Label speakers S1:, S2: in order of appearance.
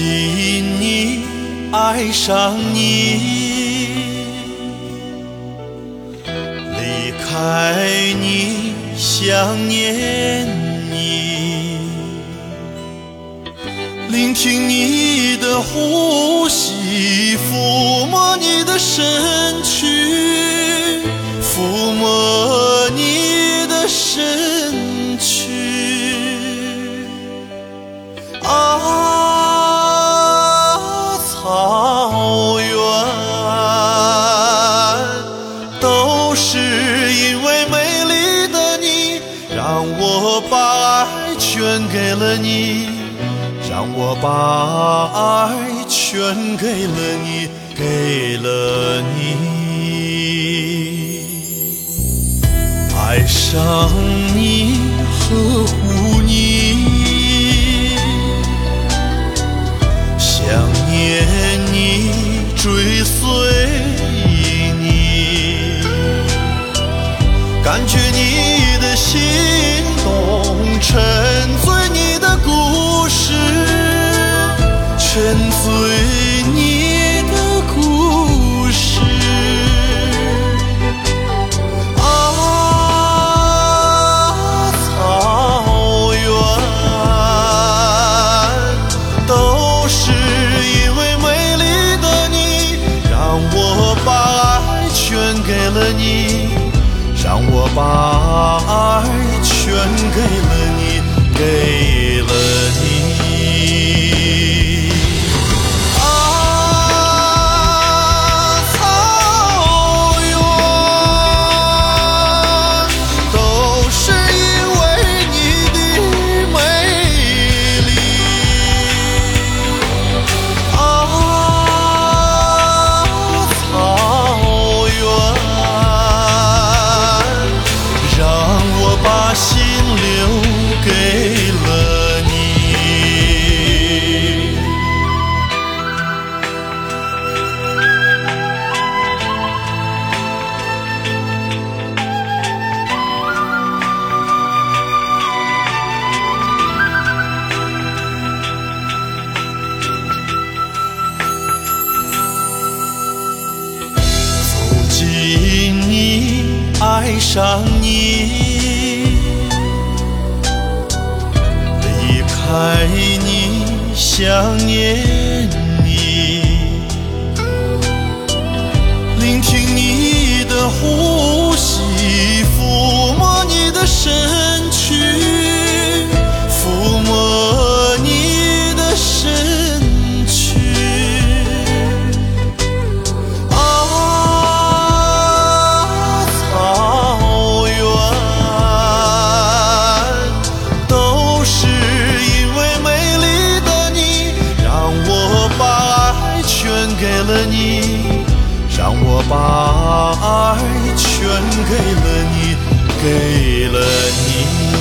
S1: 你，爱上你，离开你，想念你，聆听你的呼吸，抚摸你的身因为美丽的你，让我把爱全给了你，让我把爱全给了你，给了你。爱上你，呵心动，把爱爱上你，离开你，想念你，聆听你的呼吸，了你，让我把爱全给了你，给了你。